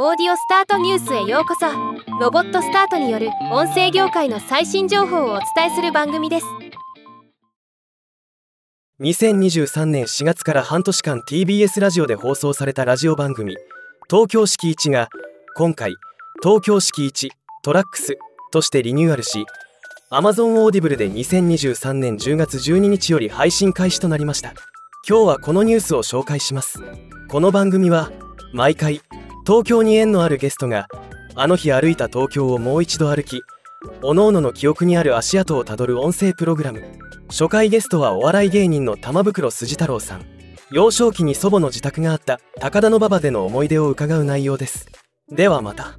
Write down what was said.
Audio Start News へようこそ。ロボットスタートによる音声業界の最新情報をお伝えする番組です。2023年4月から半年間 TBS ラジオで放送されたラジオ番組「東京閾値が今回「東京閾値 tracks」としてリニューアルし Amazon Audible で2023年10月12日より配信開始となりました。今日はこのニュースを紹介します。この番組は毎回東京に縁のあるゲストがあの日歩いた東京をもう一度歩きおのおのの記憶にある足跡をたどる音声プログラム。初回ゲストはお笑い芸人の玉袋筋太郎さん。幼少期に祖母の自宅があった高田馬場での思い出を伺う内容です。ではまた。